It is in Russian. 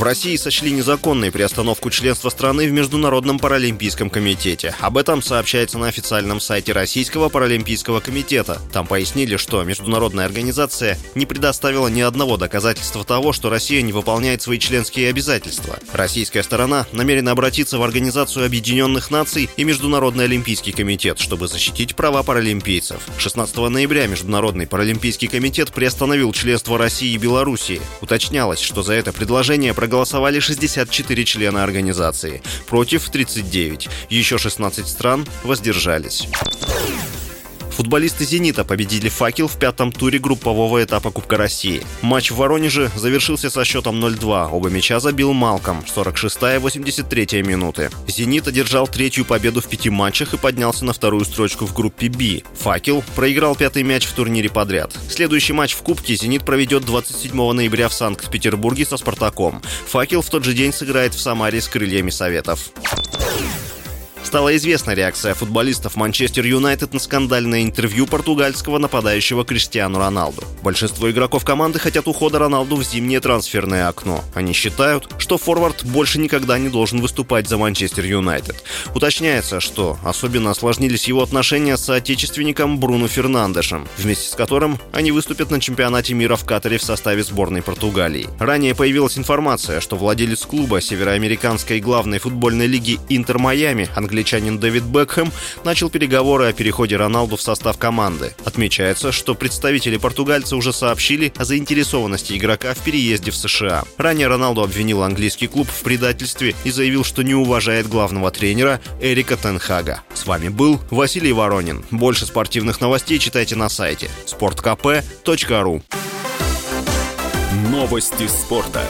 В России сочли незаконной приостановку членства страны в Международном паралимпийском комитете. Об этом сообщается на официальном сайте Российского паралимпийского комитета. Там пояснили, что международная организация не предоставила ни одного доказательства того, что Россия не выполняет свои членские обязательства. Российская сторона намерена обратиться в Организацию Объединенных Наций и Международный Олимпийский комитет, чтобы защитить права паралимпийцев. 16 ноября Международный паралимпийский комитет приостановил членство России и Белоруссии. Уточнялось, что за это предложение проголосовали 64 члена организации, против 39. Еще 16 стран воздержались. Футболисты «Зенита» победили «Факел» в пятом туре группового этапа Кубка России. Матч в Воронеже завершился со счетом 0-2. Оба мяча забил Малком, 46-я 83-я минуты. «Зенит» одержал третью победу в пяти матчах и поднялся на вторую строчку в группе «Б». «Факел» проиграл пятый мяч в турнире подряд. Следующий матч в Кубке «Зенит» проведет 27 ноября в Санкт-Петербурге со «Спартаком». «Факел» в тот же день сыграет в Самаре с крыльями Советов. Стала известна реакция футболистов Манчестер Юнайтед на скандальное интервью португальского нападающего Криштиану Роналду. Большинство игроков команды хотят ухода Роналду в зимнее трансферное окно. Они считают, что форвард больше никогда не должен выступать за Манчестер Юнайтед. Уточняется, что особенно осложнились его отношения с соотечественником Бруно Фернандешем, вместе с которым они выступят на чемпионате мира в Катаре в составе сборной Португалии. Ранее появилась информация, что владелец клуба североамериканской главной футбольной лиги Интер Майами, английский англичанин Дэвид Бекхэм начал переговоры о переходе Роналду в состав команды. Отмечается, что представители португальца уже сообщили о заинтересованности игрока в переезде в США. Ранее Роналду обвинил английский клуб в предательстве и заявил, что не уважает главного тренера Эрика Тенхага. С вами был Василий Воронин. Больше спортивных новостей читайте на сайте sportkp.ru Новости спорта.